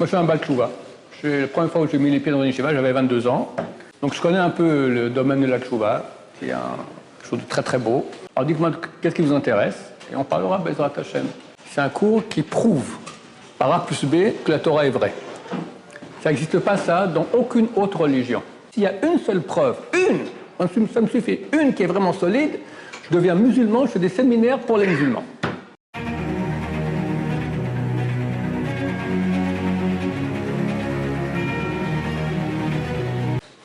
Moi, je suis un Balchouva. La première fois où j'ai mis les pieds dans une yeshiva, j'avais 22 ans. Donc, je connais un peu le domaine de la Tchouva, qui est un, quelque chose de très très beau. Alors, dites-moi, qu'est-ce qui vous intéresse? Et on parlera Bezrat Hashem. C'est un cours qui prouve, par A plus B, que la Torah est vraie. Ça n'existe pas ça dans aucune autre religion. S'il y a une seule preuve, une, ça me suffit, une qui est vraiment solide, je deviens musulman, je fais des séminaires pour les musulmans.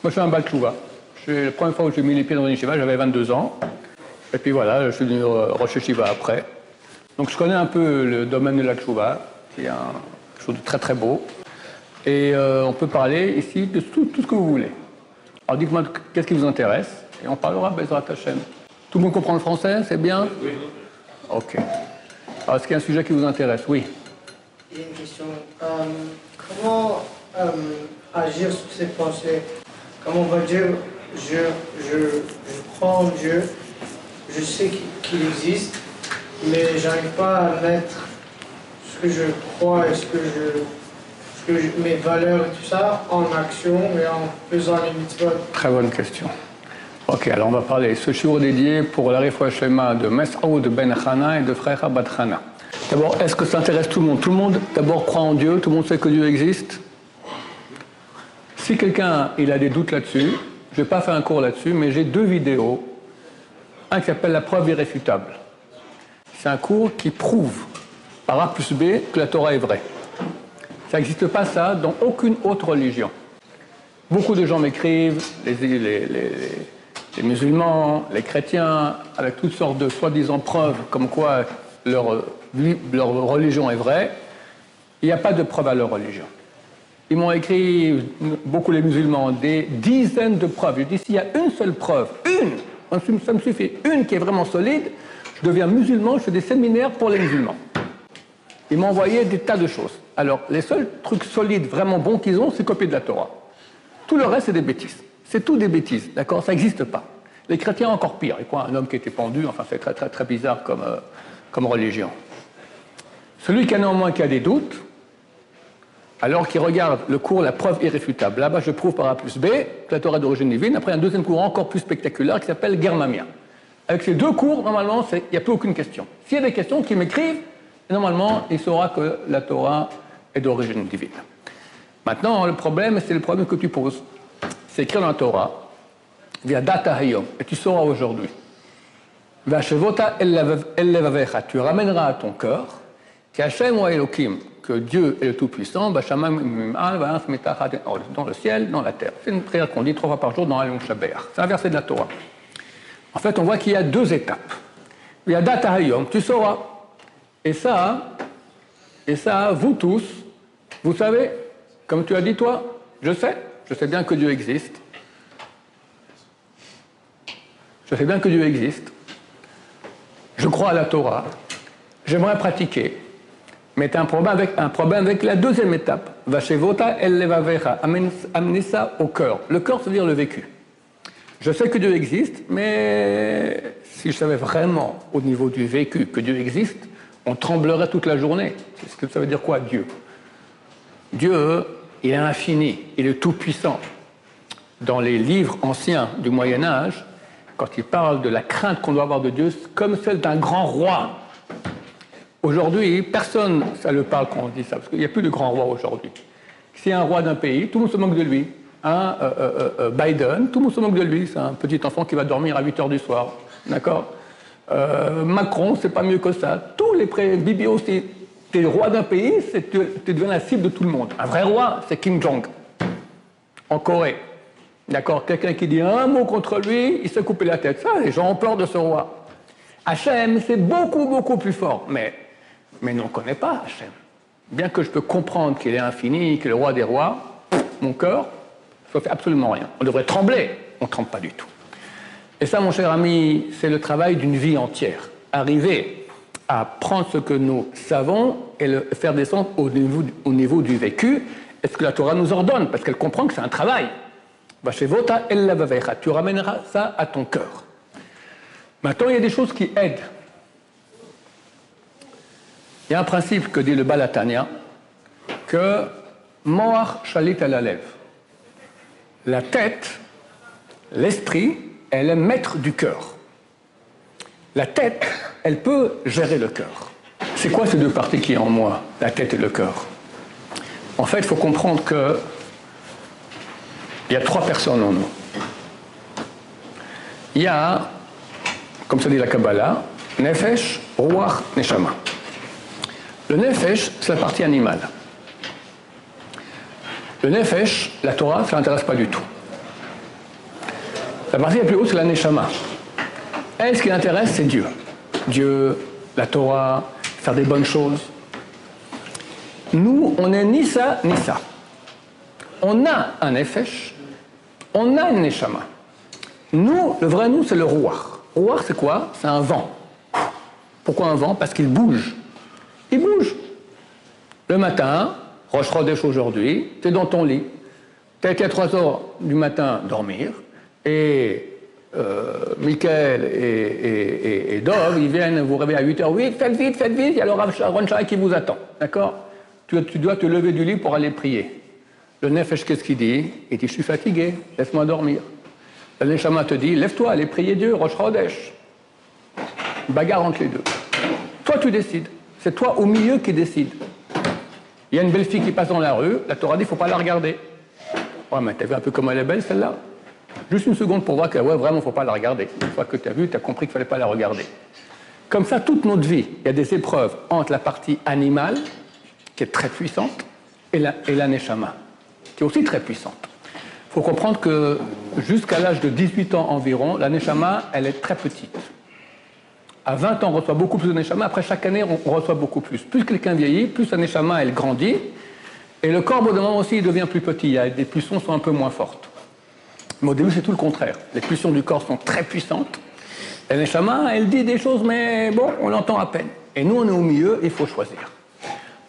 Moi, je suis un Balchouva. La première fois où j'ai mis les pieds dans une yeshiva, j'avais 22 ans. Et puis voilà, je suis devenu Rosh Shiva après. Donc je connais un peu le domaine de la Tchouva, qui est un, quelque chose de très très beau. Et euh, on peut parler ici de tout, tout ce que vous voulez. Alors dites-moi qu'est-ce qui vous intéresse, et on parlera Bezrat Hashem. Tout le monde comprend le français, c'est bien? Oui. Ok. Alors est-ce qu'il y a un sujet qui vous intéresse? Oui. J'ai une question. Euh, comment euh, agir sur ces pensées? Comment on va dire, je, je, je crois en Dieu, je sais qu'il existe, mais j'arrive pas à mettre ce que je crois et ce que je, mes valeurs et tout ça en action et en faisant les mitzvot. Très bonne question. Ok, alors on va parler ce shiur dédié pour la Shema de Mes'aoud Ben Hana et de Frère Bat Hana. D'abord, est-ce que ça intéresse tout le monde? Tout le monde d'abord croit en Dieu, tout le monde sait que Dieu existe? Si quelqu'un a des doutes là-dessus, je vais pas faire un cours là-dessus, mais j'ai deux vidéos. Un qui s'appelle La preuve irréfutable. C'est un cours qui prouve, par A plus B, que la Torah est vraie. Ça n'existe pas ça dans aucune autre religion. Beaucoup de gens m'écrivent, les, musulmans, les chrétiens, avec toutes sortes de soi-disant preuves comme quoi leur, leur religion est vraie. Il n'y a pas de preuve à leur religion. Ils m'ont écrit, beaucoup les musulmans, des dizaines de preuves. Je dis, s'il y a une seule preuve, une, ça me suffit, une qui est vraiment solide, je deviens musulman, je fais des séminaires pour les musulmans. Ils m'ont envoyé des tas de choses. Alors, les seuls trucs solides, vraiment bons qu'ils ont, c'est copier de la Torah. Tout le reste, c'est des bêtises. C'est tout des bêtises, d'accord? Ça n'existe pas. Les chrétiens, encore pire. Ils croient un homme qui était pendu, enfin, c'est très, très, très bizarre comme, euh, comme religion. Celui qui a néanmoins qui a des doutes, alors qu'il regarde le cours La preuve irréfutable. Là-bas, je prouve par A plus B que la Torah est d'origine divine. Après, un deuxième cours encore plus spectaculaire qui s'appelle Germamia. Avec ces deux cours, normalement, il n'y a plus aucune question. S'il y a des questions, qu'ils m'écrivent, normalement, il saura que la Torah est d'origine divine. Maintenant, le problème, c'est le problème que tu poses. C'est écrit dans la Torah, via data hayom, et tu sauras aujourd'hui. Tu ramèneras à ton cœur, qu'Hachem ou que Dieu est le Tout-Puissant, dans le ciel, dans la terre. C'est une prière qu'on dit trois fois par jour dans Alon Shabbat. C'est un verset de la Torah. En fait, on voit qu'il y a deux étapes. Il y a data hayom, tu sauras. Et ça, et ça, vous tous, vous savez, comme tu as dit toi, je sais, je sais bien que Dieu existe. Je sais bien que Dieu existe. Je crois à la Torah. J'aimerais pratiquer. Mais tu as un problème avec, la deuxième étape. Vashevota el levavecha. Amener ça au cœur. Le cœur, c'est-à-dire le vécu. Je sais que Dieu existe, mais si je savais vraiment au niveau du vécu que Dieu existe, on tremblerait toute la journée. Que ça veut dire quoi, Dieu? Dieu, il est infini, il est tout-puissant. Dans les livres anciens du Moyen Âge, quand il parle de la crainte qu'on doit avoir de Dieu, c'est comme celle d'un grand roi. Aujourd'hui, personne, ça le parle quand on dit ça, parce qu'il n'y a plus de grand roi aujourd'hui. Si un roi d'un pays, tout le monde se moque de lui. Hein, euh, euh, euh, Biden, tout le monde se moque de lui, c'est un petit enfant qui va dormir à 8 heures du soir. D'accord? Macron, c'est pas mieux que ça. Tous les pré Bibi aussi, t'es roi d'un pays, c'est tu, deviens la cible de tout le monde. Un vrai roi, c'est Kim Jong en Corée. D'accord? Quelqu'un qui dit un mot contre lui, il se coupe la tête. Ça, les gens ont peur de ce roi. Hachem, c'est beaucoup, beaucoup plus fort. Mais, mais nous, on ne connaît pas Hachem. Bien que je peux comprendre qu'il est infini, qu'il est le roi des rois, mon cœur, ça ne fait absolument rien. On devrait trembler. On ne tremble pas du tout. Et ça, mon cher ami, c'est le travail d'une vie entière. Arriver à prendre ce que nous savons et le faire descendre au niveau, au niveau du vécu, est-ce que la Torah nous ordonne Parce qu'elle comprend que c'est un travail. Lavavecha. Tu ramèneras ça à ton cœur. Maintenant, il y a des choses qui aident. Il y a un principe que dit le Balatania, que Moar Shalit à la tête, l'esprit, elle est maître du cœur. La tête, elle peut gérer le cœur. C'est quoi ces deux parties qui sont en moi, la tête et le cœur? En fait, il faut comprendre que il y a trois personnes en nous. Il y a, comme ça dit la Kabbalah, Nefesh, Ruach, Neshama. Le Nefesh, c'est la partie animale. Le Nefesh, la Torah, ça l'intéresse pas du tout. La partie la plus haute, c'est la Neshama. Elle, ce qui l'intéresse, c'est Dieu. Dieu, la Torah, faire des bonnes choses. Nous, on n'est ni ça, ni ça. On a un Nefesh, on a une Neshama. Nous, le vrai nous, c'est le Ruach. Ruach, c'est quoi? C'est un vent. Pourquoi un vent? Parce qu'il bouge. Il bouge. Le matin, Roche Chodesh aujourd'hui, tu es dans ton lit. Tu as à 3 heures du matin dormir, et euh, Michael et, et, Dov, ils viennent vous réveiller à 8h. Oui, faites vite, faites vite, il y a le Rav qui vous attend. D'accord? Tu, dois te lever du lit pour aller prier. Le Nefesh, qu'est-ce qu'il dit? Il dit Je suis fatigué, laisse-moi dormir. Le Neshama te dit Lève-toi, allez prier Dieu, Rosh. Bagarre entre les deux. Toi, tu décides. C'est toi au milieu qui décide. Il y a une belle fille qui passe dans la rue, la Torah dit il ne faut pas la regarder. Ouais, mais t'as vu un peu comment elle est belle celle-là Juste une seconde pour voir que ouais, vraiment, il ne faut pas la regarder. Une fois que tu as vu, tu as compris qu'il ne fallait pas la regarder. Comme ça, toute notre vie, il y a des épreuves entre la partie animale, qui est très puissante, et la, et qui est aussi très puissante. Il faut comprendre que jusqu'à l'âge de 18 ans environ, la neshama, elle est très petite. À 20 ans, on reçoit beaucoup plus de neshama. Après, chaque année, on reçoit beaucoup plus. Plus quelqu'un vieillit, plus sa neshama, elle grandit. Et le corps, au bout aussi, il devient plus petit. Les pulsions sont un peu moins fortes. Mais au début, c'est tout le contraire. Les pulsions du corps sont très puissantes. La neshama, elle dit des choses, mais bon, on l'entend à peine. Et nous, on est au milieu, il faut choisir.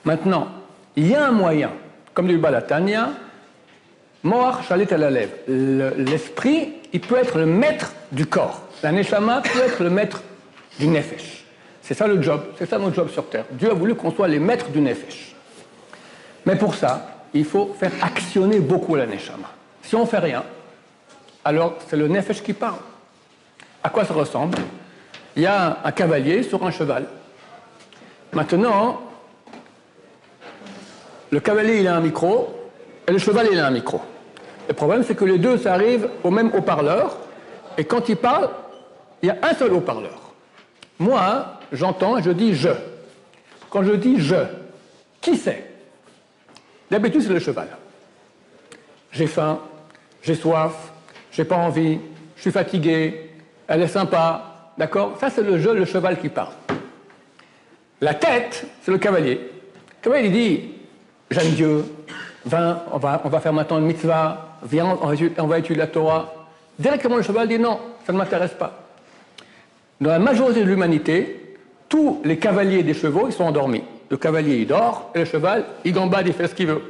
Maintenant, il y a un moyen, comme du Balatania, Moar chalet à la lèvre. L'esprit, il peut être le maître du corps. La neshama peut être le maître du nefesh. C'est ça le job, c'est ça notre job sur Terre. Dieu a voulu qu'on soit les maîtres du nefesh. Mais pour ça, il faut faire actionner beaucoup la neshama. Si on ne fait rien, alors c'est le nefesh qui parle. À quoi ça ressemble? Il y a un cavalier sur un cheval. Maintenant, le cavalier il a un micro et le cheval il a un micro. Le problème c'est que les deux ça au même haut-parleur et quand ils parlent, il y a un seul haut-parleur. Moi, j'entends, je dis je. Quand je dis je, qui c'est? D'habitude, c'est le cheval. J'ai faim, j'ai soif, j'ai pas envie, je suis fatigué, elle est sympa, d'accord? Ça, c'est le jeu, le cheval qui parle. La tête, c'est le cavalier. Le cavalier, il dit J'aime Dieu, viens, on va, on va faire maintenant une mitzvah, viens, on va étudier la Torah. Directement, le cheval dit Non, ça ne m'intéresse pas. Dans la majorité de l'humanité, tous les cavaliers des chevaux, ils sont endormis. Le cavalier, il dort, et le cheval, il gambade, il fait ce qu'il veut.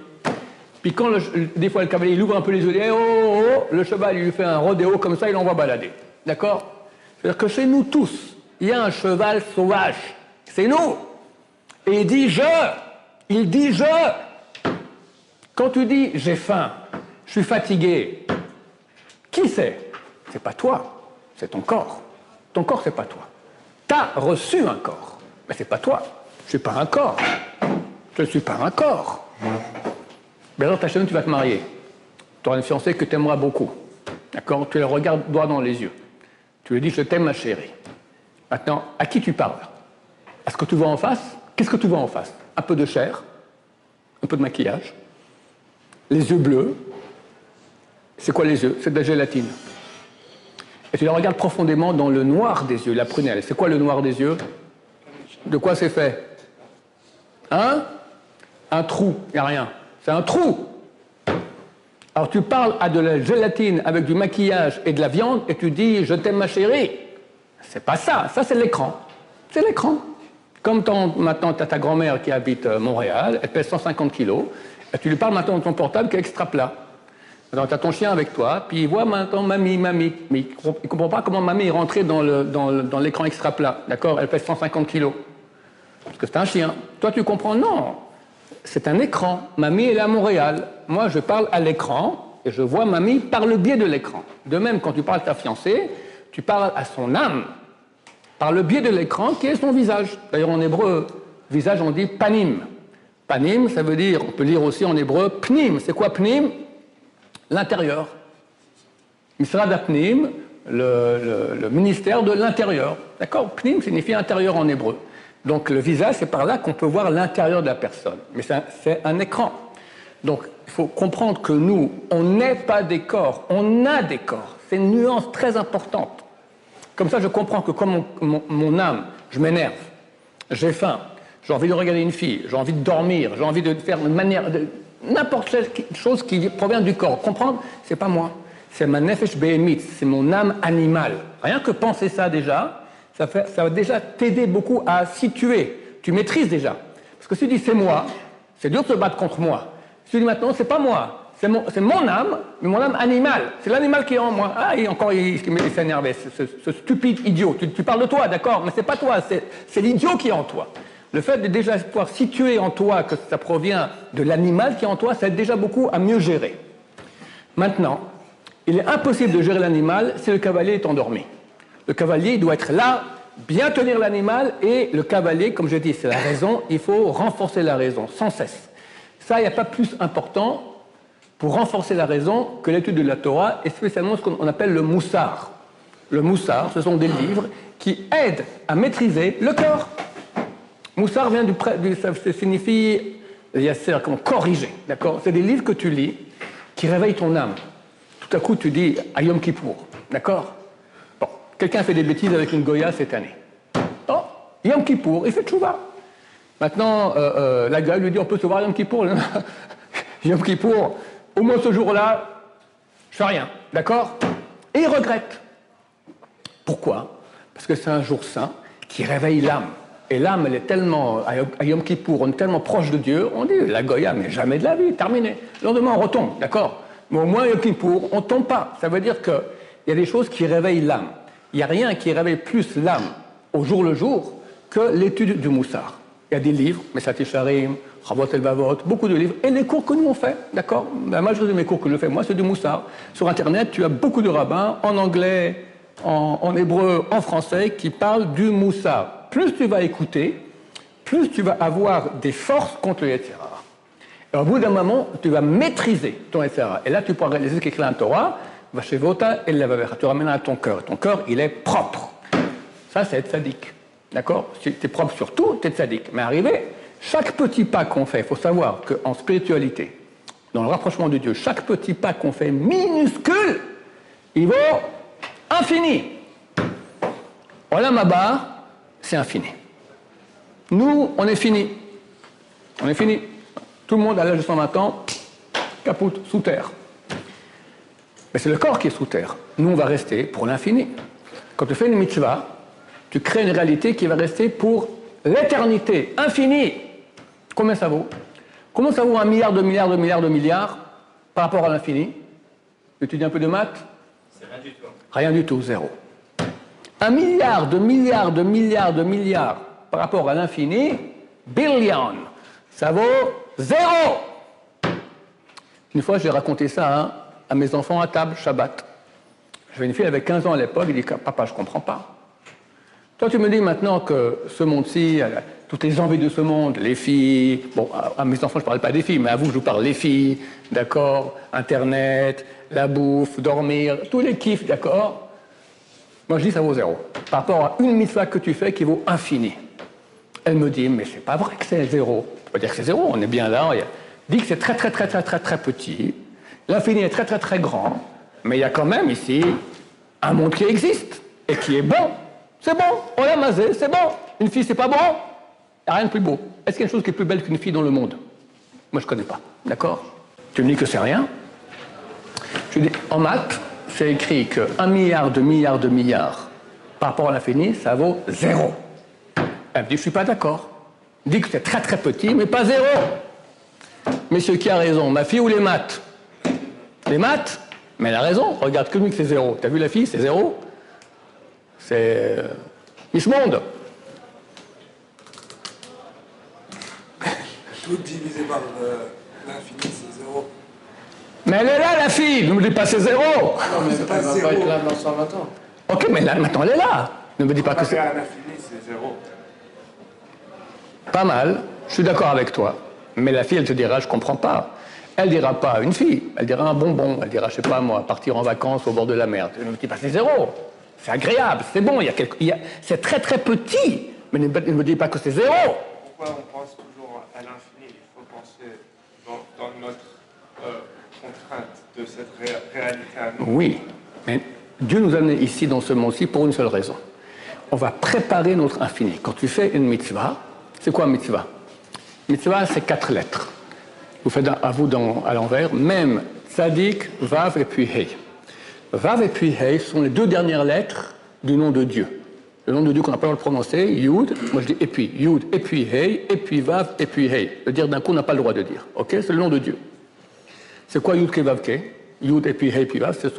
Puis quand, des fois, le cavalier, il ouvre un peu les yeux, il dit, oh, oh, oh, le cheval, il lui fait un rodéo comme ça, il l'envoie balader. D'accord? C'est-à-dire que chez nous tous, il y a un cheval sauvage. C'est nous. Et il dit je. Il dit je. Quand tu dis j'ai faim, je suis fatigué, qui c'est? C'est pas toi, c'est ton corps. Ton corps, c'est pas toi. Tu as reçu un corps, mais c'est pas toi. Je suis pas un corps. Je suis pas un corps. Mais alors, ta chaîne, tu vas te marier. Tu auras une fiancée que tu aimeras beaucoup. D'accord? Tu la regardes droit dans les yeux. Tu lui dis Je t'aime, ma chérie. Maintenant, à qui tu parles? Est-ce que tu vois en face? Qu'est-ce que tu vois en face? Un peu de chair, un peu de maquillage, les yeux bleus? C'est quoi les yeux? C'est de la gélatine et tu la regardes profondément dans le noir des yeux, la prunelle. C'est quoi le noir des yeux? De quoi c'est fait? Hein? Un trou, il n'y a rien. C'est un trou Alors tu parles à de la gélatine avec du maquillage et de la viande et tu dis je t'aime ma chérie. C'est pas ça, ça c'est l'écran. C'est l'écran. Comme ton, maintenant tu as ta grand-mère qui habite euh, Montréal, elle pèse 150 kilos, et tu lui parles maintenant de ton portable qui est extra plat. Alors, tu as ton chien avec toi, puis il voit maintenant mamie, mamie. Mais il ne comprend pas comment mamie est rentrée dans l'écran extra plat. D'accord? Elle pèse 150 kilos. Parce que c'est un chien. Toi, tu comprends? Non. c'est un écran. Mamie, elle est à Montréal. Moi, je parle à l'écran et je vois mamie par le biais de l'écran. De même, quand tu parles à ta fiancée, tu parles à son âme par le biais de l'écran qui est son visage. D'ailleurs, en hébreu, visage, on dit panim. Panim, ça veut dire, on peut lire aussi en hébreu, pnim. C'est quoi pnim? L'intérieur. Misrad Apnim, le, ministère de l'intérieur. D'accord? Pnim signifie intérieur en hébreu. Donc le visage, c'est par là qu'on peut voir l'intérieur de la personne. Mais c'est un, écran. Donc il faut comprendre que nous, on n'est pas des corps, on a des corps. C'est une nuance très importante. Comme ça, je comprends que comme mon, âme, je m'énerve, j'ai faim, j'ai envie de regarder une fille, j'ai envie de dormir, j'ai envie de faire une manière, de, n'importe quelle chose qui provient du corps. Comprendre, c'est pas moi c'est ma nefesh c'est mon âme animale. Rien que penser ça déjà, ça, va déjà t'aider beaucoup à situer. Tu maîtrises déjà. Parce que si tu dis c'est moi, c'est dur de se battre contre moi. Si tu dis maintenant c'est pas moi, c'est mon, âme, mais mon âme animale. C'est l'animal qui est en moi. Ah, il, encore, il, s'est énervé, ce, stupide idiot. Tu, parles de toi, d'accord, mais c'est pas toi, c'est l'idiot qui est en toi. Le fait de déjà pouvoir situer en toi que ça provient de l'animal qui est en toi, ça aide déjà beaucoup à mieux gérer. Maintenant, il est impossible de gérer l'animal si le cavalier est endormi. Le cavalier doit être là, bien tenir l'animal, et le cavalier, comme je dis, c'est la raison, il faut renforcer la raison sans cesse. Ça, il n'y a pas plus important pour renforcer la raison que l'étude de la Torah, et spécialement ce qu'on appelle le moussard. Le moussard, ce sont des livres qui aident à maîtriser le corps. Moussard vient du, du ça signifie yasser, comme corriger, d'accord? C'est des livres que tu lis qui réveillent ton âme tout à coup tu dis à Yom Kippour, d'accord? Bon, quelqu'un fait des bêtises avec une Goya cette année. Oh, Yom Kippour, il fait tchouva. Maintenant, euh, euh, la gueule lui dit on peut se voir Yom Kippour. Yom Kippour, au moins ce jour-là, je fais rien, d'accord? Et il regrette. Pourquoi? Parce que c'est un jour saint qui réveille l'âme. Et l'âme, elle est tellement, à Yom Kippour, on est tellement proche de Dieu, on dit la Goya, mais jamais de la vie, terminé. Le lendemain, on retombe, d'accord? Mais au moins, Yom Kippour, on tombe pas. Ça veut dire qu'il y a des choses qui réveillent l'âme. Il n'y a rien qui réveille plus l'âme au jour le jour que l'étude du Moussard. Il y a des livres, Messati Sharim, Chavot El Bavot, beaucoup de livres, et les cours que nous on fait, d'accord? La majorité de mes cours que je fais, moi, c'est du Moussard. Sur Internet, tu as beaucoup de rabbins, en anglais, en, en hébreu, en français, qui parlent du Moussard. Plus tu vas écouter, plus tu vas avoir des forces contre le Yetzirah au bout d'un moment, tu vas maîtriser ton SRA. Et là, tu pourras réaliser ce qu'écrit la Torah, va chez Vota et Tu ramènes à ton cœur. Ton cœur, il est propre. Ça, c'est être sadique. D'accord? Si tu es propre sur tout, tu es sadique. Mais arrivé, chaque petit pas qu'on fait, il faut savoir qu'en spiritualité, dans le rapprochement de Dieu, chaque petit pas qu'on fait minuscule, il vaut infini. Voilà ma barre, c'est infini. Nous, on est fini. On est fini. Tout le monde à l'âge de 120 ans, capote, sous terre. Mais c'est le corps qui est sous terre. Nous, on va rester pour l'infini. Quand tu fais une mitzvah, tu crées une réalité qui va rester pour l'éternité, infinie. Combien ça vaut? Combien ça vaut un milliard de milliards de milliards de milliards par rapport à l'infini? Tu étudies un peu de maths? C'est rien du tout. Rien du tout, zéro. Un milliard de milliards de milliards de milliards par rapport à l'infini, billion, ça vaut Zéro. Une fois, j'ai raconté ça à mes enfants à table, Shabbat. J'avais une fille avec 15 ans à l'époque, il dit Papa, je ne comprends pas. Toi, tu me dis maintenant que ce monde-ci, toutes les envies de ce monde, les filles, bon, à mes enfants, je ne parle pas des filles, mais à vous, je vous parle des filles, d'accord? Internet, la bouffe, dormir, tous les kiffs, d'accord? Moi, je dis ça vaut zéro. Par rapport à une mitzvah que tu fais qui vaut infini. Elle me dit, mais c'est pas vrai que c'est zéro. On peut dire que c'est zéro, on est bien là. Il dit que c'est très très très très très très petit. L'infini est très très très grand. Mais il y a quand même ici un monde qui existe et qui est bon. C'est bon, on l'a masé, c'est bon. Une fille, c'est pas bon. Il n'y a rien de plus beau. Est-ce qu'il y a une chose qui est plus belle qu'une fille dans le monde? Moi, je connais pas. D'accord? Tu me dis que c'est rien Je dis, en maths, c'est écrit qu'un milliard de milliards de milliards par rapport à l'infini, ça vaut zéro. Elle me dit, je ne suis pas d'accord dit que c'est très très petit, mais pas zéro. Monsieur qui a raison, ma fille ou les maths? Les maths? Mais elle a raison, regarde que lui que c'est zéro. T'as vu la fille, c'est zéro C'est euh, Miss Monde. Tout divisé par euh, l'infini. Mais elle est là, la fille Ne me dis pas c'est zéro Non, mais c'est elle pas va zéro. pas être là dans 120 ans. Ok, mais là, maintenant elle est là Ne me dis pas que c'est... à l'infini, c'est zéro. Pas mal, je suis d'accord avec toi. Mais la fille, elle te dira, je comprends pas. Elle dira pas une fille, elle dira un bonbon, elle dira, je sais pas moi, partir en vacances au bord de la mer. Ne me dis pas c'est zéro. C'est agréable, c'est bon, il y a quelque... il y a- c'est très très petit. Mais ne me ne me dis pas que c'est zéro. Pourquoi on pense à l'infini Il faut penser dans, dans notre euh, de cette ré- réalité. Oui, mais Dieu nous a amenés ici dans ce monde-ci pour une seule raison. On va préparer notre infini. Quand tu fais une mitzvah, c'est quoi mitzvah? Mitzvah, c'est quatre lettres. Vous faites à vous dans, à l'envers, même tzadik, vav et puis hey. Vav et puis hey sont les deux dernières lettres du nom de Dieu. Le nom de Dieu qu'on n'a pas le droit de prononcer, Yud, moi je dis et puis, Yud, et puis hey, et puis vav, et puis hey. Le dire d'un coup, on n'a pas le droit de dire. Ok? C'est le nom de Dieu. C'est quoi Yud Kevav Ke Yud et puis He puis Vav, c'est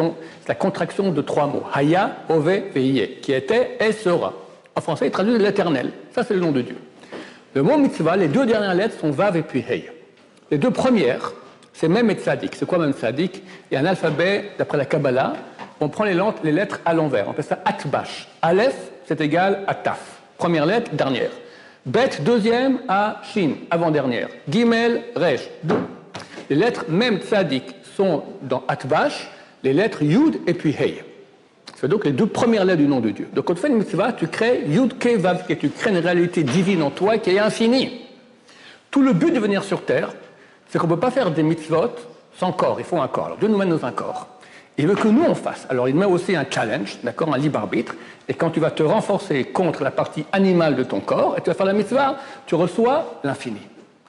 la contraction de trois mots. Haya, Ove, Veiye, qui était et sera. En français, il traduit l'éternel. Ça, c'est le nom de Dieu. Le mot mitzvah, les deux dernières lettres sont Vav et puis Hey. Les deux premières, c'est Mem et Tzadik. C'est quoi Mem Tzadik? Il y a un alphabet, d'après la Kabbalah, on prend les lettres à l'envers. On appelle ça Atbash. Aleph, c'est égal à Taf. Première lettre, dernière. Bet, deuxième, à Shin, avant-dernière. Gimel, Resh, deux. Les lettres Mem Tzadik sont dans Atbash, les lettres Yud et puis Hey. C'est donc les deux premières lettres du nom de Dieu. Donc quand tu fais une mitzvah, tu crées Yud Ke Vav Ke, tu crées une réalité divine en toi qui est infinie. Tout le but de venir sur Terre, c'est qu'on ne peut pas faire des mitzvot sans corps. Il faut un corps. Alors Dieu nous mène dans un corps. Il veut que nous on fasse. Alors il met aussi un challenge, d'accord, un libre arbitre. Et quand tu vas te renforcer contre la partie animale de ton corps et tu vas faire la mitzvah, tu reçois l'infini.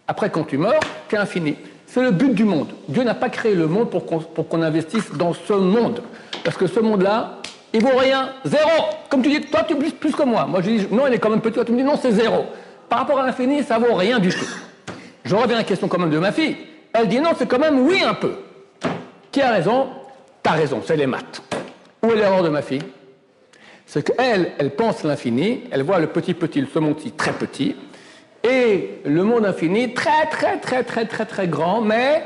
Après, quand tu meurs, tu es infini. C'est le but du monde. Dieu n'a pas créé le monde pour qu'on investisse dans ce monde. Parce que ce monde-là, il vaut rien. Zéro. Comme tu dis, toi, tu plus, plus que moi. Moi, je dis, non, il est quand même petit. Toi, tu me dis, non, c'est zéro. Par rapport à l'infini, ça vaut rien du tout. Je reviens à la question quand même de ma fille. Elle dit, non, c'est quand même oui un peu. Qui a raison? T'as raison, c'est les maths. Où est l'erreur de ma fille? C'est qu'elle, elle pense l'infini, elle voit le petit petit, ce monde-ci très petit, et le monde infini très très très très très très grand, mais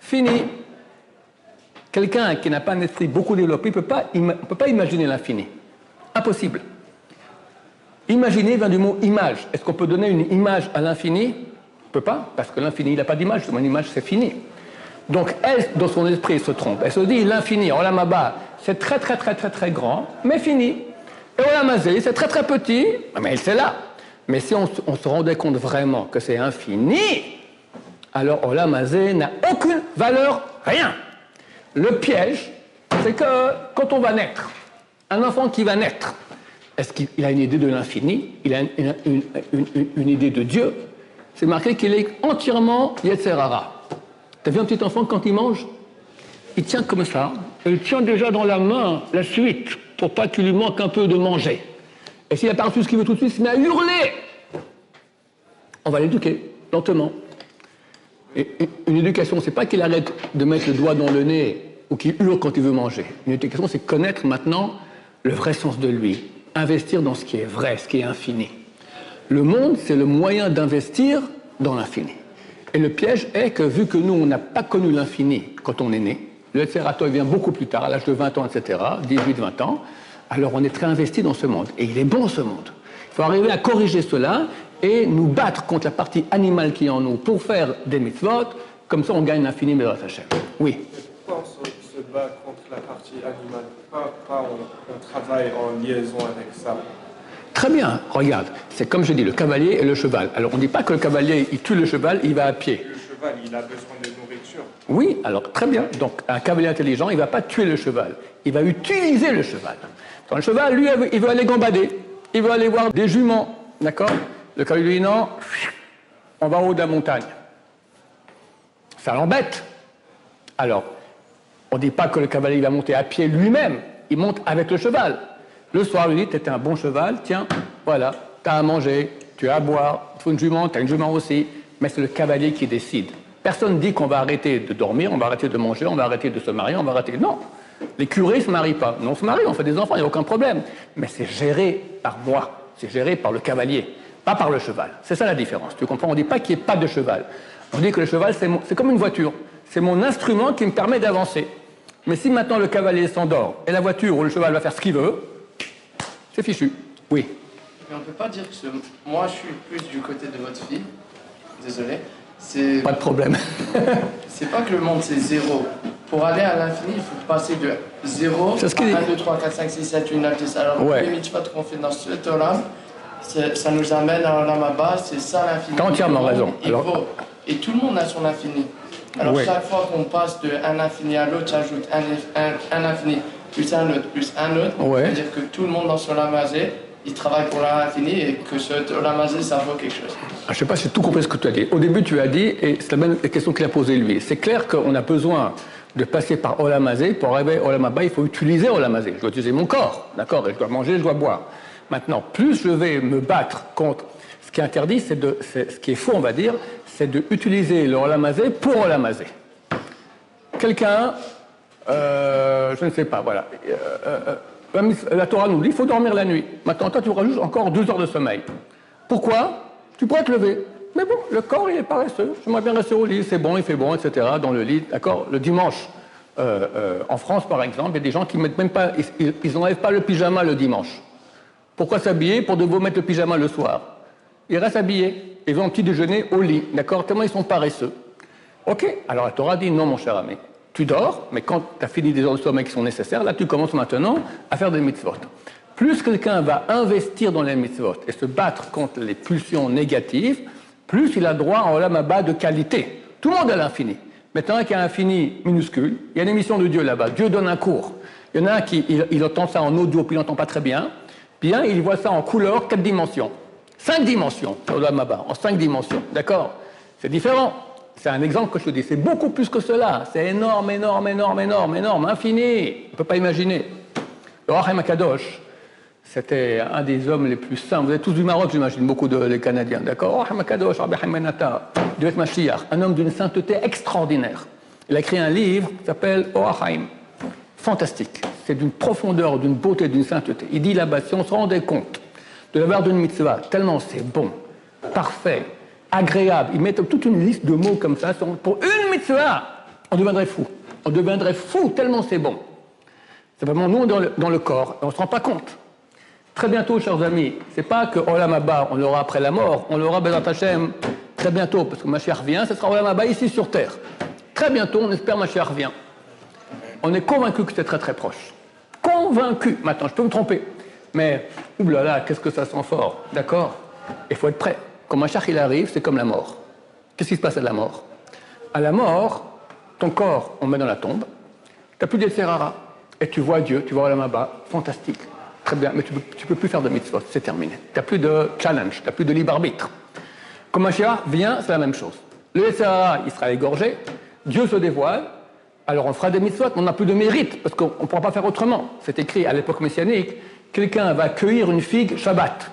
fini. Quelqu'un qui n'a pas un esprit beaucoup développé ne peut peut pas imaginer l'infini. Impossible. Imaginer vient du mot image. Est-ce qu'on peut donner une image à l'infini? On ne peut pas, parce que l'infini, il n'a pas d'image. Une image, c'est fini. Donc, elle, dans son esprit, se trompe. Elle se dit, l'infini, Olamaba, c'est très, très, très, très, très grand, mais fini. Et Olamazé, c'est très, très petit, mais c'est là. Mais si on, se- rendait compte vraiment que c'est infini, alors Olamazé n'a aucune valeur, rien. Le piège, c'est que quand on va naître, un enfant qui va naître, est-ce qu'il a une idée de l'infini Il a une, idée de Dieu C'est marqué qu'il est entièrement Yetzerara. T'as vu un petit enfant quand il mange? Il tient comme ça, il tient déjà dans la main la suite, pour pas qu'il lui manque un peu de manger. Et s'il a pas reçu ce qu'il veut tout de suite, il se met à hurler. On va l'éduquer, lentement. Et une éducation, c'est pas qu'il arrête de mettre le doigt dans le nez ou qu'il hurle quand il veut manger. Une éducation, c'est connaître maintenant le vrai sens de lui, investir dans ce qui est vrai, ce qui est infini. Le monde, c'est le moyen d'investir dans l'infini. Et le piège est que vu que nous, on n'a pas connu l'infini quand on est né, le Serato vient beaucoup plus tard, à l'âge de 20 ans, etc., 18-20 ans, alors on est très investi dans ce monde. Et il est bon ce monde. Il faut arriver à corriger cela et nous battre contre la partie animale qui est en nous pour faire des mitzvot, comme ça on gagne l'infini, mais Hashem. Oui. Pourquoi on se, bat contre la partie animale? Pourquoi pas on, on travaille en liaison avec ça Très bien, regarde, c'est comme je dis, le cavalier et le cheval. Alors on ne dit pas que le cavalier, il tue le cheval, il va à pied. Le cheval, il a besoin de nourriture. Oui, alors très bien. Donc un cavalier intelligent, il ne va pas tuer le cheval, il va utiliser le cheval. Le cheval, lui, il veut aller gambader, il veut aller voir des juments, d'accord? Le cavalier lui dit non, on va en haut de la montagne. Ça l'embête. Alors, on ne dit pas que le cavalier va monter à pied lui-même, il monte avec le cheval. Le soir, il lui dit, t'étais un bon cheval, tiens, voilà, t'as à manger, tu as à boire, il faut une jument, t'as une jument aussi, mais c'est le cavalier qui décide. Personne ne dit qu'on va arrêter de dormir, on va arrêter de manger, on va arrêter de se marier, on va arrêter... Non, les curés ne se marient pas. Non, on se marie, on fait des enfants, il n'y a aucun problème. Mais c'est géré par moi, c'est géré par le cavalier, pas par le cheval. C'est ça la différence. Tu comprends? On ne dit pas qu'il n'y ait pas de cheval. On dit que le cheval, c'est mon- c'est comme une voiture. C'est mon instrument qui me permet d'avancer. Mais si maintenant le cavalier s'endort et la voiture ou le cheval va faire ce qu'il veut, c'est fichu. Oui. Mais on peut pas dire que ce- moi je suis plus du côté de votre fille. Désolé. Pas de problème. c'est pas que le monde c'est zéro. Pour aller à l'infini, il faut passer de 0 C'est ce qu'il dit. à 1, 2, 3, 4, 5, 6, 7, 8, 9, 10. Alors Ouais. les mitzvot qu'on fait dans cet olam, ça nous amène à l'olam bas, c'est ça l'infini. T'as entièrement raison. Alors- vaut. Et tout le monde a son infini. Alors Ouais. chaque fois qu'on passe de un infini à l'autre, j'ajoute un, un, un infini plus un autre plus un autre. Ouais. C'est-à-dire que tout le monde dans son olamazé, il travaille pour l'infini et que ce olamazé, ça vaut quelque chose. Ah, Je ne sais pas si j'ai tout compris ce que tu as dit. Au début, tu as dit, et c'est la même question qu'il a posée lui, c'est clair qu'on a besoin de passer par Olamazé. Pour arriver à Olamaba, il faut utiliser Olamazé. Je dois utiliser mon corps, d'accord Et je dois manger, je dois boire. Maintenant, plus je vais me battre contre... Ce qui est interdit, c'est de... Ce qui est faux, on va dire, c'est d'utiliser le Olamazé pour Olamazé. Quelqu'un, euh, je ne sais pas, voilà. Euh, euh, la Torah nous dit il faut dormir la nuit. Maintenant, toi, tu rajoutes encore deux heures de sommeil. Pourquoi? Tu pourrais te lever. Mais bon, le corps, il est paresseux. J'aimerais bien rester au lit, c'est bon, il fait bon, etc. Dans le lit, d'accord? Le dimanche, euh, euh, en France, par exemple, il y a des gens qui mettent même pas, ils- n'enlèvent pas le pyjama le dimanche. Pourquoi s'habiller Pour devoir mettre le pyjama le soir? Ils restent habillés. Ils vont au petit déjeuner au lit, d'accord? Tellement ils sont paresseux. Ok, alors la Torah dit non, mon cher ami. Tu dors, mais quand tu as fini des heures de sommeil qui sont nécessaires, là tu commences maintenant à faire des mitzvot. Plus quelqu'un va investir dans les mitzvot et se battre contre les pulsions négatives, plus il a droit olam haba de qualité. Tout le monde a l'infini. Maintenant, il y a un infini minuscule, il y a une émission de Dieu là-bas. Dieu donne un cours. Il y en a un qui il, entend ça en audio, puis il n'entend pas très bien. Bien, il voit ça en couleur, quatre dimensions. Cinq dimensions, olam en cinq dimensions. D'accord? C'est différent. C'est un exemple que je te dis. C'est beaucoup plus que cela. C'est énorme, énorme, énorme, énorme, énorme, infini. On ne peut pas imaginer. Le Akadosh, c'était un des hommes les plus saints. Vous êtes tous du Maroc, j'imagine, beaucoup de Canadiens, d'accord? Rahim Akadosh, Rabbi Hamenata, Dieu Mashiach, un homme d'une sainteté extraordinaire. Il a écrit un livre qui s'appelle Oachaim. Fantastique. C'est d'une profondeur, d'une beauté, d'une sainteté. Il dit là-bas, si on se rendait compte de la valeur d'une mitzvah, tellement c'est bon, parfait, agréable, il met toute une liste de mots comme ça, pour une mitzvah, on deviendrait fou. On deviendrait fou tellement c'est bon. C'est vraiment nous dans le, dans le corps, et on ne se rend pas compte. Très bientôt, chers amis, c'est pas que Olam Abba, on l'aura après la mort, on l'aura Bezat Hashem très bientôt, parce que Mashiach revient, ce sera Olam Abba ici sur terre. Très bientôt, on espère Mashiach revient. On est convaincu que c'est très très proche. Convaincu. Maintenant, je peux me tromper. Mais, oulala, qu'est-ce que ça sent fort. D'accord? Il faut être prêt. Quand Mashiach il arrive, c'est comme la mort. Qu'est-ce qui se passe à la mort? À la mort, ton corps, on met dans la tombe, tu n'as plus d'Etserara. Et tu vois Dieu, tu vois Olam Abba, fantastique. Très bien, mais tu ne peux, plus faire de mitzvot, c'est terminé. Tu n'as plus de challenge, tu n'as plus de libre arbitre. Quand Mashiach vient, c'est la même chose. Le Etserara, il sera égorgé, Dieu se dévoile, alors on fera des mitzvot, mais on n'a plus de mérite, parce qu'on ne pourra pas faire autrement. C'est écrit à l'époque messianique, quelqu'un va cueillir une figue Shabbat.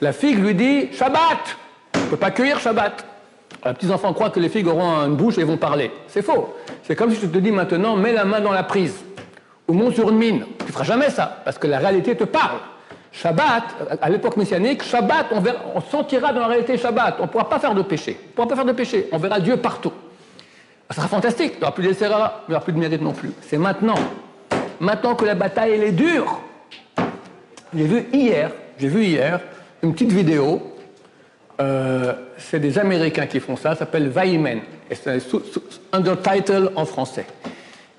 La figue lui dit Shabbat Peut pas cueillir Shabbat. Les petits enfants croient que les figues auront une bouche et vont parler. C'est faux. C'est comme si je te dis maintenant, mets la main dans la prise ou monte sur une mine. Tu ne feras jamais ça, parce que la réalité te parle. Shabbat, à l'époque messianique, Shabbat, on, sentira dans la réalité Shabbat. On ne pourra pas faire de péché. On ne pourra pas faire de péché. On verra Dieu partout. Ça sera fantastique. Il n'y aura plus d'Essera, il n'y aura plus de mérite non plus. C'est maintenant. Maintenant que la bataille, est dure. J'ai vu hier, j'ai vu hier une petite vidéo. Euh, c'est des Américains qui font ça, ça s'appelle Vaimen. Et c'est sous- undertitle en français.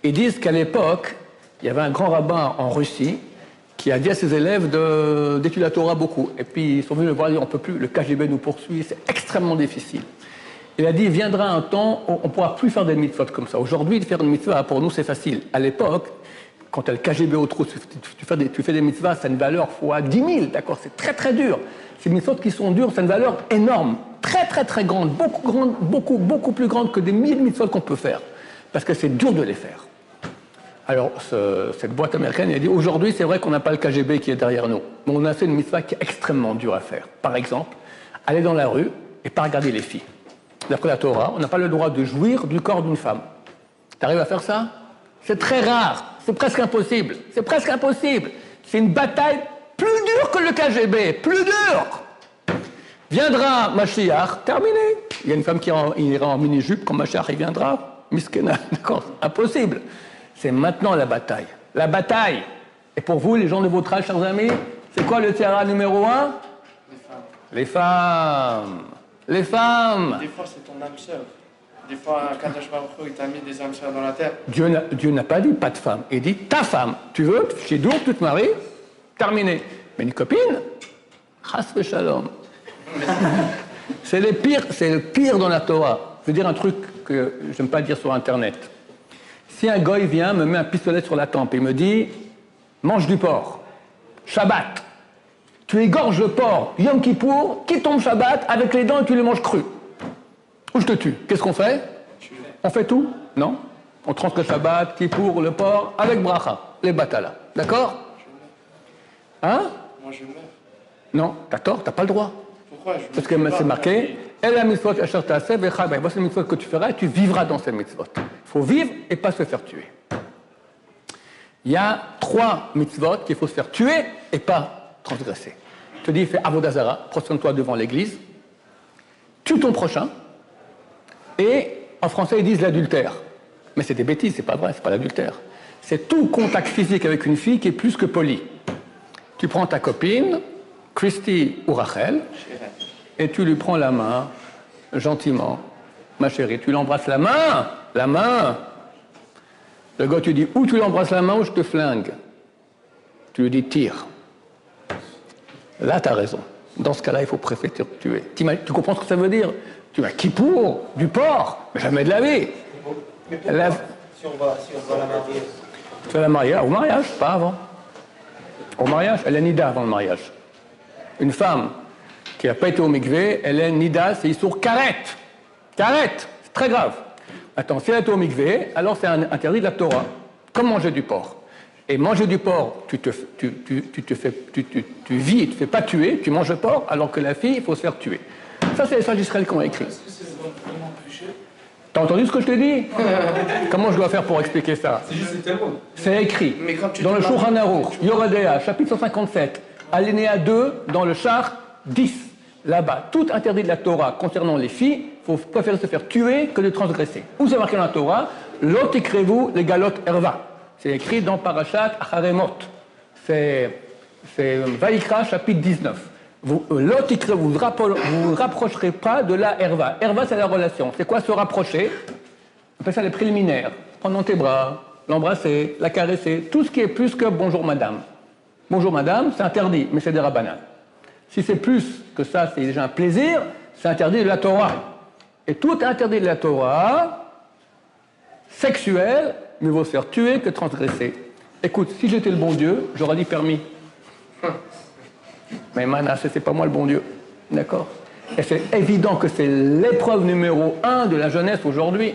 Ils disent qu'à l'époque, il y avait un grand rabbin en Russie qui a dit à ses élèves d'étudier la Torah beaucoup. Et puis ils sont venus le voir dit on peut plus, le KGB nous poursuit, c'est extrêmement difficile. Il a dit, viendra un temps où on ne pourra plus faire des mitzvot comme ça. Aujourd'hui, faire une mitzvah, pour nous, c'est facile. À l'époque, quand tu as le KGB au trou, tu, fais des, tu fais des mitzvahs, ça a une valeur fois 10 000, d'accord C'est très très dur. Ces mitzvot qui sont durs, ça a une valeur énorme, très très très grande, beaucoup, grande, beaucoup, beaucoup plus grande que des milliers de mitzvot qu'on peut faire. Parce que c'est dur de les faire. Alors, ce- cette boîte américaine, elle dit aujourd'hui, c'est vrai qu'on n'a pas le KGB qui est derrière nous, mais on a fait une mitzvah qui est extrêmement dure à faire. Par exemple, aller dans la rue et pas regarder les filles. D'après la Torah, on n'a pas le droit de jouir du corps d'une femme. Tu arrives à faire ça? C'est très rare, c'est presque impossible. C'est presque impossible. C'est une bataille plus dure que le KGB, plus dure. Viendra Mashiach, terminé. Il y a une femme qui ira en mini-jupe quand Mashiach il viendra. Miskena, d'accord Impossible. C'est maintenant la bataille. La bataille. Et pour vous, les gens de votre âge, chers amis, c'est quoi le tiara numéro un? Les femmes. Les femmes. Des fois, c'est ton âme sœur. Des fois, Kadosh il t'a mis des âmes sœurs dans la terre. Dieu n'a- pas dit pas de femme. Il dit ta femme. Tu veux Chez Dour, tu te maries Terminé. Mais une copine Chas shalom. C'est le pire, c'est le pire dans la Torah. Je veux dire un truc que je n'aime pas dire sur Internet. Si un goy vient, me met un pistolet sur la tempe et me dit mange du porc, Shabbat, tu égorges le porc, Yom Kippour, qui tombe Shabbat avec les dents et tu les manges crus. Ou je te tue. Qu'est-ce qu'on fait? On fait tout? Non? On transgresse Shabbat, Kippour, le porc, avec bracha, les batala. D'accord? Hein? Moi, je meurs. Non, t'as tort, t'as pas le droit. Pourquoi je Parce que c'est marqué, Elle la mitzvot asher ta'aseh vecha b'eh. Voici les mitzvot que tu feras et tu vivras dans ces mitzvot. Il faut vivre et pas se faire tuer. Il y a trois mitzvot qu'il faut se faire tuer et pas transgresser. Je te dis, fais avodazara, prosterne-toi devant l'église, tue ton prochain, et en français ils disent l'adultère. Mais c'est des bêtises, c'est pas vrai, c'est pas l'adultère. C'est tout contact physique avec une fille qui est plus que poli. Tu prends ta copine, Christy ou Rachel, et tu lui prends la main, gentiment, ma chérie, tu l'embrasses la main, la main. Le gars, tu dis, ou tu l'embrasses la main ou je te flingue. Tu lui dis, tire. Là, tu as raison. Dans ce cas-là, il faut préférer te tuer. Tu comprends ce que ça veut dire? Tu qui pour Du porc Mais jamais de la vie. Mais pourquoi La- si, on va, si on va la marier Tu vas la marier au mariage, pas avant. Au mariage, elle est nida avant le mariage. Une femme qui n'a pas été au mikvé, elle est nida, c'est Issour karet. Karet, c'est très grave. Attends, si elle est au mikvé, alors c'est un interdit de la Torah, comme manger du porc. Et manger du porc, tu te, tu, tu- tu te fais, tu, tu- tu vis, tu ne te fais pas tuer, tu manges le porc, alors que la fille, il faut se faire tuer. Ça, c'est les sages d'Israël qui ont écrit. T'as entendu ce que je t'ai dit Comment je dois faire pour expliquer ça C'est écrit dans te le Shulchan Aruch, Yoredea, chapitre 157, alinéa 2, dans le char 10. Là-bas, tout interdit de la Torah concernant les filles, il faut préférer se faire tuer que de transgresser. Où c'est marqué dans la Torah Lot écrivez-vous les galotes erva. C'est écrit dans Parashat Acharemot. C'est c'est Vaïkra, chapitre 19. Vous, euh, écrivez, vous rappo- vous rapprocherez pas de la erva. Erva, c'est la relation. C'est quoi se rapprocher? On appelle ça les préliminaires. Prendre dans tes bras, l'embrasser, la caresser, tout ce qui est plus que bonjour madame. Bonjour madame, c'est interdit, mais c'est des rabbinats. Si c'est plus que ça, c'est déjà un plaisir, c'est interdit de la Torah. Et tout interdit de la Torah, sexuel, mieux vaut se faire tuer que transgresser. Écoute, si j'étais le bon Dieu, j'aurais dit permis. Mais Manasseh, c'est pas moi le bon Dieu. D'accord? Et c'est évident que c'est l'épreuve numéro un de la jeunesse aujourd'hui.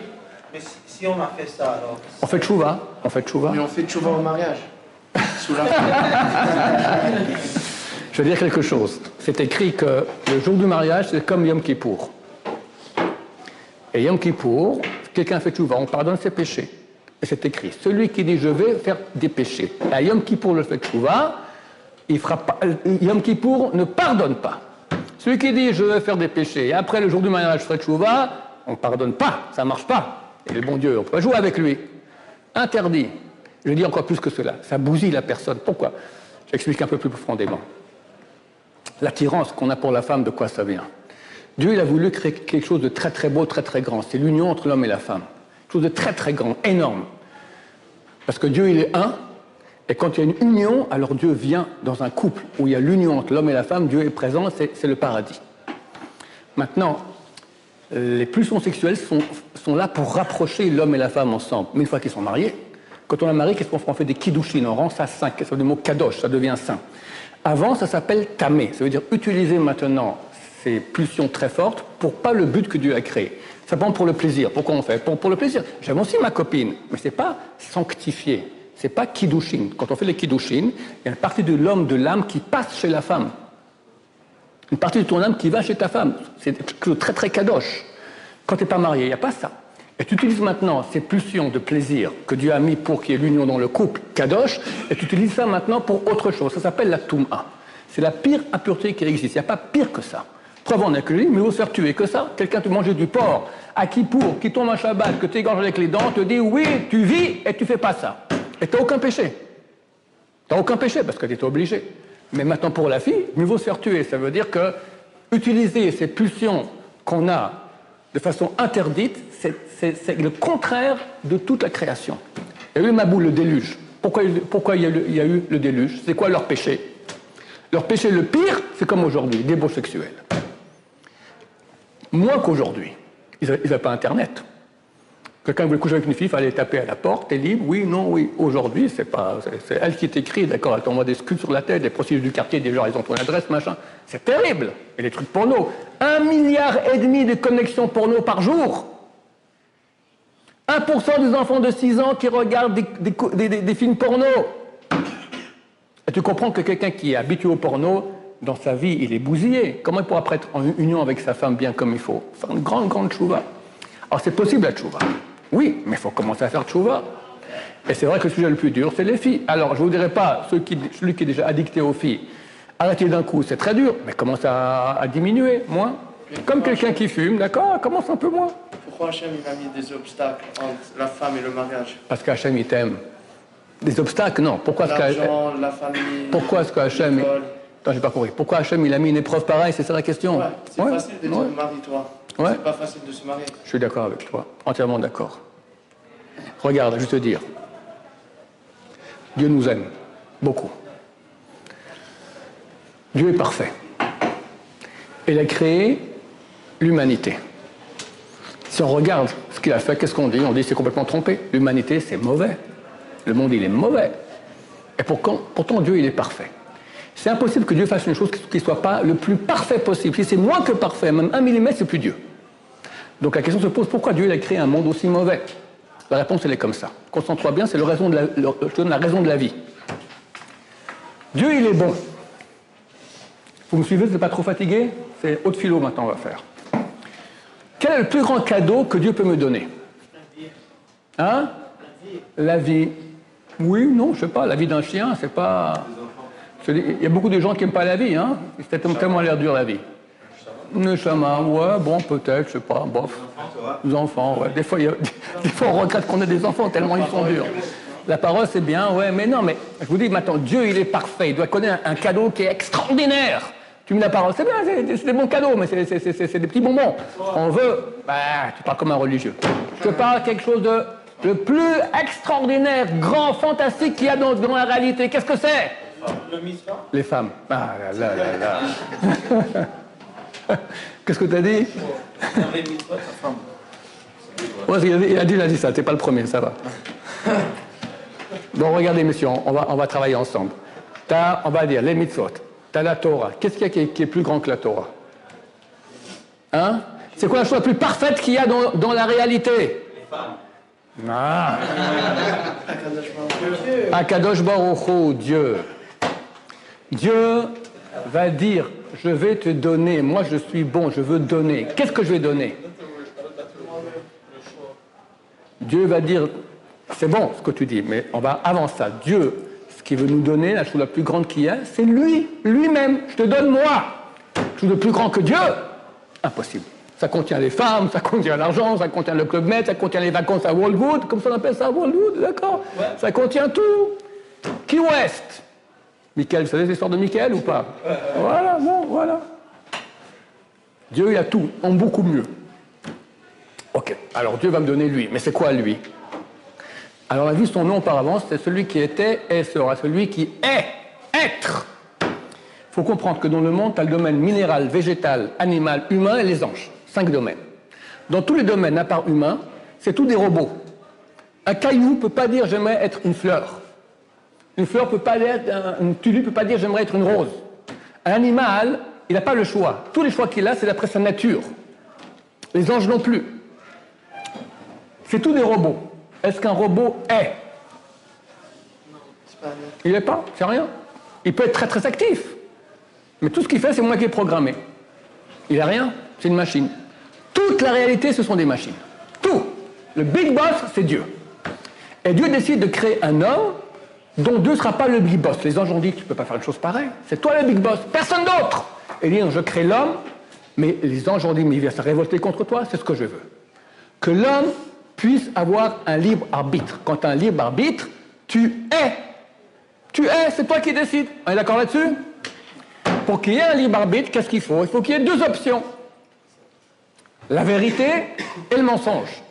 Mais si, si on a fait ça, alors On fait tchouva, on fait tchouva. Mais on fait tchouva au mariage. Sous la Je veux dire quelque chose. C'est écrit que le jour du mariage, c'est comme Yom Kippour. Et Yom Kippour, quelqu'un fait tchouva, on pardonne ses péchés. Et c'est écrit, celui qui dit je vais faire des péchés, et à Yom Kippour le fait tchouva, il fera pas, euh, Yom Kippour ne pardonne pas. Celui qui dit je vais faire des péchés, et après le jour du mariage je ferai tchouva, on ne pardonne pas, ça ne marche pas. Et le bon Dieu, on ne peut pas jouer avec lui. Interdit. Je dis encore plus que cela, ça bousille la personne. Pourquoi? J'explique un peu plus profondément. L'attirance qu'on a pour la femme, de quoi ça vient? Dieu, il a voulu créer quelque chose de très très beau, très très grand. C'est l'union entre l'homme et la femme. Quelque chose de très très grand, énorme. Parce que Dieu, il est un, et quand il y a une union, alors Dieu vient dans un couple où il y a l'union entre l'homme et la femme, Dieu est présent, c'est le paradis. Maintenant, les pulsions sexuelles sont, là pour rapprocher l'homme et la femme ensemble. Mais une fois qu'ils sont mariés, quand on est marié, qu'est-ce qu'on fait? On fait des kiddushin, on rend ça saint. Ça veut dire mot kadosh, ça devient saint. Avant, ça s'appelle tamé. Ça veut dire utiliser maintenant ces pulsions très fortes pour pas le but que Dieu a créé. Simplement pour le plaisir. Pourquoi on fait? Pour, pour le plaisir. J'aime aussi ma copine, mais c'est pas sanctifié. C'est pas kiddushin. Quand on fait les kiddushin, il y a une partie de l'homme, de l'âme qui passe chez la femme une partie de ton âme qui va chez ta femme. C'est très très kadosh. Quand tu n'es pas marié, il n'y a pas ça. Et tu utilises maintenant ces pulsions de plaisir que Dieu a mis pour qu'il y ait l'union dans le couple, kadosh, et tu utilises ça maintenant pour autre chose. Ça s'appelle la touma. C'est la pire impureté qui existe. Il n'y a pas pire que ça. Preuve en est mais se faire tuer que ça. Quelqu'un te mange du porc, à qui pour, qui tombe un Shabbat, que tu égorges avec les dents, te dit oui, tu vis et tu fais pas ça. Et tu n'as aucun péché. Tu n'as aucun péché parce que tu es obligé. Mais maintenant pour la fille, mieux vaut se faire tuer. Ça veut dire que utiliser ces pulsions qu'on a de façon interdite, c'est le contraire de toute la création. Il y a eu Mabou, le déluge. Pourquoi, pourquoi il, y a eu, il y a eu le déluge? C'est quoi leur péché? Leur péché le pire, c'est comme aujourd'hui, débauche sexuelle. Moins qu'aujourd'hui. Ils n'avaient pas Internet. Quelqu'un voulait coucher avec une fille, il fallait taper à la porte, t'es libre, oui, non, oui. Aujourd'hui, c'est pas, c'est elle qui t'écrit, d'accord, elle t'envoie des scuds sur la tête, des procédures du quartier, des gens, ils ont ton adresse, machin. C'est terrible. Et les trucs porno. Un milliard et demi de connexions porno par jour. 1% des enfants de 6 ans qui regardent des, des films porno. Et tu comprends que quelqu'un qui est habitué au porno, dans sa vie, il est bousillé. Comment il pourra être en union avec sa femme bien comme il faut? Faire une grande, grande chouva. Alors c'est possible la chouva. Oui, mais il faut commencer à faire chouva. Et c'est vrai que le sujet le plus dur, c'est les filles. Alors je ne vous dirai pas, qui, celui qui est déjà addicté aux filles, arrêtez d'un coup, c'est très dur, mais commence à, diminuer, moins. Comme quelqu'un qui fume, d'accord, commence un peu moins. Pourquoi Hachem il a mis des obstacles entre la femme et le mariage? Parce qu'Hachem il t'aime. Des obstacles, non. Pourquoi est-ce que la famille. Pourquoi est-ce qu'Hachem. Attends, j'ai pas compris. Pourquoi Hachem il a mis une épreuve pareille C'est ça la question ouais, C'est facile de dire marie-toi. Ouais. C'est pas facile de se marier. Je suis d'accord avec toi, entièrement d'accord. Regarde, je vais te dire. Dieu nous aime beaucoup. Dieu est parfait. Il a créé l'humanité. Si on regarde ce qu'il a fait, qu'est-ce qu'on dit? On dit c'est complètement trompé. L'humanité, c'est mauvais. Le monde, il est mauvais. Et pourtant, pourtant, Dieu, il est parfait. C'est impossible que Dieu fasse une chose qui ne soit pas le plus parfait possible. Si c'est moins que parfait, même un millimètre, c'est plus Dieu. Donc la question se pose pourquoi Dieu a créé un monde aussi mauvais? La réponse, elle est comme ça. Concentre-toi bien, c'est le raison de la, je te donne la raison de la vie. Dieu, il est bon. Vous me suivez, vous n'êtes pas trop fatigué? C'est haute philo maintenant, on va faire. Quel est le plus grand cadeau que Dieu peut me donner? Hein? La vie. Oui, non, je sais pas. La vie d'un chien, c'est pas. Il y a beaucoup de gens qui n'aiment pas la vie, hein C'est tellement l'air dur la vie. Le chemin, ouais, bon, peut-être, je sais pas, bof. Les enfants, ouais. Des fois, des fois on regrette qu'on ait des enfants tellement ils sont durs. La parole, c'est bien, ouais, mais non, mais je vous dis maintenant, Dieu, il est parfait. Il doit connaître un, cadeau qui est extraordinaire. Tu me la parole, c'est bien, c'est des bons cadeaux, mais c'est des petits bonbons. On veut, bah, tu parles comme un religieux. Je te parle quelque chose de le plus extraordinaire, grand, fantastique qu'il y a dans, dans la réalité. Qu'est-ce que c'est? Les femmes. Ah là là là là. Qu'est-ce que tu as dit ouais, il, a dit, il a dit ça, t'es pas le premier, ça va. bon, regardez, messieurs, on va, on va travailler ensemble. As, on va dire les mitzvot. Tu as la Torah. Qu'est-ce qu'il y a qui est, qui est, plus grand que la Torah? Hein? C'est quoi la chose la plus parfaite qu'il y a dans, dans la réalité? Les femmes. Ah. Akadosh Baruch Dieu. Dieu va dire, je vais te donner, moi je suis bon, je veux donner. Qu'est-ce que je vais donner? Dieu va dire, c'est bon ce que tu dis, mais on va avant ça. Dieu, ce qu'il veut nous donner, la chose la plus grande qu'il y a, c'est lui, lui-même. Je te donne moi. Chose de plus grand que Dieu Impossible. Ça contient les femmes, ça contient l'argent, ça contient le club med, ça contient les vacances à Wallwood, comme ça on appelle ça à Wallwood, d'accord? Ça contient tout. Key West. Michael, vous savez l'histoire de Michael ou pas Voilà, bon, voilà. Dieu, il a tout, en beaucoup mieux. Ok, alors Dieu va me donner lui. Mais c'est quoi lui Alors on a vu son nom auparavant, c'était celui qui était et sera, celui qui est, être. Il faut comprendre que dans le monde, tu as le domaine minéral, végétal, animal, humain et les anges. Cinq domaines. Dans tous les domaines, à part humain, c'est tout des robots. Un caillou ne peut pas dire j'aimerais être une fleur. Une fleur peut pas être, une tulipe peut pas dire j'aimerais être une rose. Un animal, il n'a pas le choix. Tous les choix qu'il a, c'est d'après sa nature. Les anges non plus. C'est tout des robots. Est-ce qu'un robot est? Il n'est pas, c'est rien. Il peut être très très actif. Mais tout ce qu'il fait, c'est moi qui ai programmé. Il n'a rien, c'est une machine. Toute la réalité, ce sont des machines. Tout. Le big boss, c'est Dieu. Et Dieu décide de créer un homme dont Dieu ne sera pas le big boss. Les anges ont dit, tu ne peux pas faire une chose pareille. C'est toi le big boss, personne d'autre. Et dit, je crée l'homme Mais les anges ont dit, mais il vient se révolter contre toi, c'est ce que je veux. Que l'homme puisse avoir un libre arbitre. Quand tu as un libre arbitre, tu es. Tu es, c'est toi qui décides. On est d'accord là-dessus? Pour qu'il y ait un libre arbitre, qu'est-ce qu'il faut? Il faut qu'il y ait deux options. La vérité et le mensonge.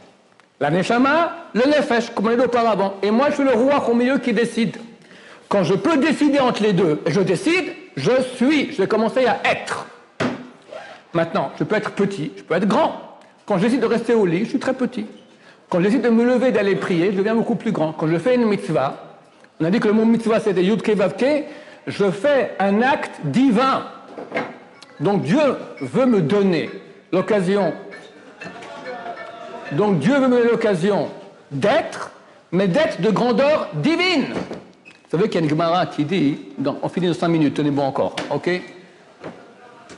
La neshama, le nefesh, comme on l'a dit auparavant. Et moi, je suis le roi au milieu qui décide. Quand je peux décider entre les deux, je décide, je suis. Je vais commencer à être. Maintenant, je peux être petit, je peux être grand. Quand j'hésite de rester au lit, je suis très petit. Quand j'hésite de me lever, d'aller prier, je deviens beaucoup plus grand. Quand je fais une mitzvah, on a dit que le mot mitzvah c'était yudke vavke, je fais un acte divin. Donc Dieu veut me donner l'occasion. Donc Dieu veut me donner l'occasion d'être, mais d'être de grandeur divine. Vous savez qu'il y a une Gemara qui dit, on finit dans 5 minutes, tenez bon encore, ok?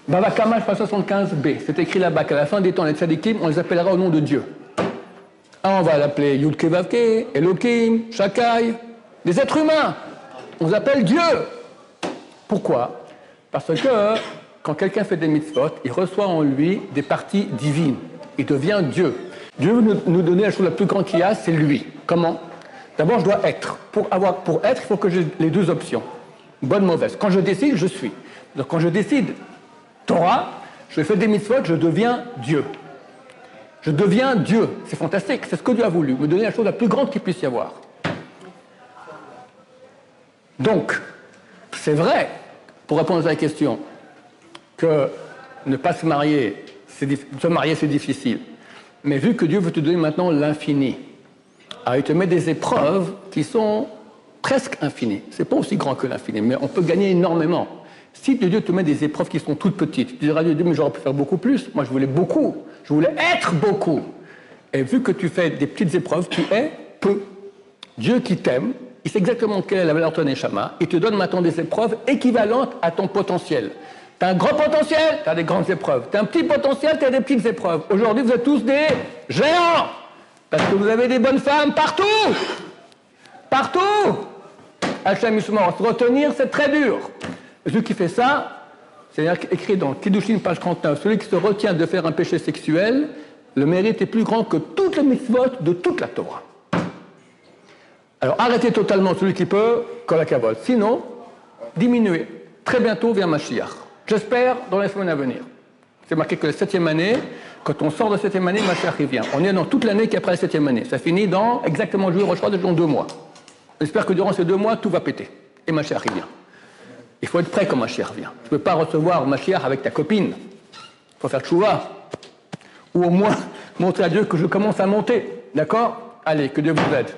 Baba Kama, 75b, c'est écrit là-bas qu'à la fin des temps, les tzadikim, on les appellera au nom de Dieu. Ah, on va l'appeler Yudke Vavke, Elohim, Shakai, des êtres humains. On les appelle Dieu. Pourquoi? Parce que quand quelqu'un fait des mitzvot, il reçoit en lui des parties divines. Il devient Dieu. Dieu veut nous donner la chose la plus grande qu'il y a, c'est lui. Comment? D'abord, je dois être. Pour, avoir, pour être, il faut que j'ai les deux options. Bonne, mauvaise. Quand je décide, je suis. Donc quand je décide Torah, je fais des mitzvot, je deviens Dieu. Je deviens Dieu. C'est fantastique. C'est ce que Dieu a voulu. Me donner la chose la plus grande qu'il puisse y avoir. Donc, c'est vrai, pour répondre à la question, que ne pas se marier, se marier c'est difficile. Mais vu que Dieu veut te donner maintenant l'infini, alors il te met des épreuves qui sont presque infinies. C'est pas aussi grand que l'infini, mais on peut gagner énormément. Si Dieu te met des épreuves qui sont toutes petites, tu diras Dieu, mais j'aurais pu faire beaucoup plus. Moi, je voulais beaucoup. Je voulais être beaucoup. Et vu que tu fais des petites épreuves, tu es peu. Dieu qui t'aime, il sait exactement quelle est la valeur de ton échama, il te donne maintenant des épreuves équivalentes à ton potentiel. Tu as un grand potentiel, tu as des grandes épreuves. Tu as un petit potentiel, tu as des petites épreuves. Aujourd'hui, vous êtes tous des géants. Parce que vous avez des bonnes femmes partout. Partout. Hachem se retenir, c'est très dur. Celui qui fait ça, c'est écrit dans Kiddushin, page 39, celui qui se retient de faire un péché sexuel, le mérite est plus grand que toutes les mitzvot de toute la Torah. Alors arrêtez totalement celui qui peut, la Sinon, diminuez. Très bientôt vient Mashiach. J'espère dans les semaines à venir. C'est marqué que la septième année, quand on sort de la septième année, Mashiach revient. On est dans toute l'année qui est après la septième année. Ça finit dans exactement le jour, je crois, dans deux mois. J'espère que durant ces deux mois, tout va péter. Et Mashiach revient. Il faut être prêt quand Mashiach revient. Tu ne peux pas recevoir Mashiach avec ta copine. Il faut faire tchouva. Ou au moins montrer à Dieu que je commence à monter. D'accord? Allez, que Dieu vous aide.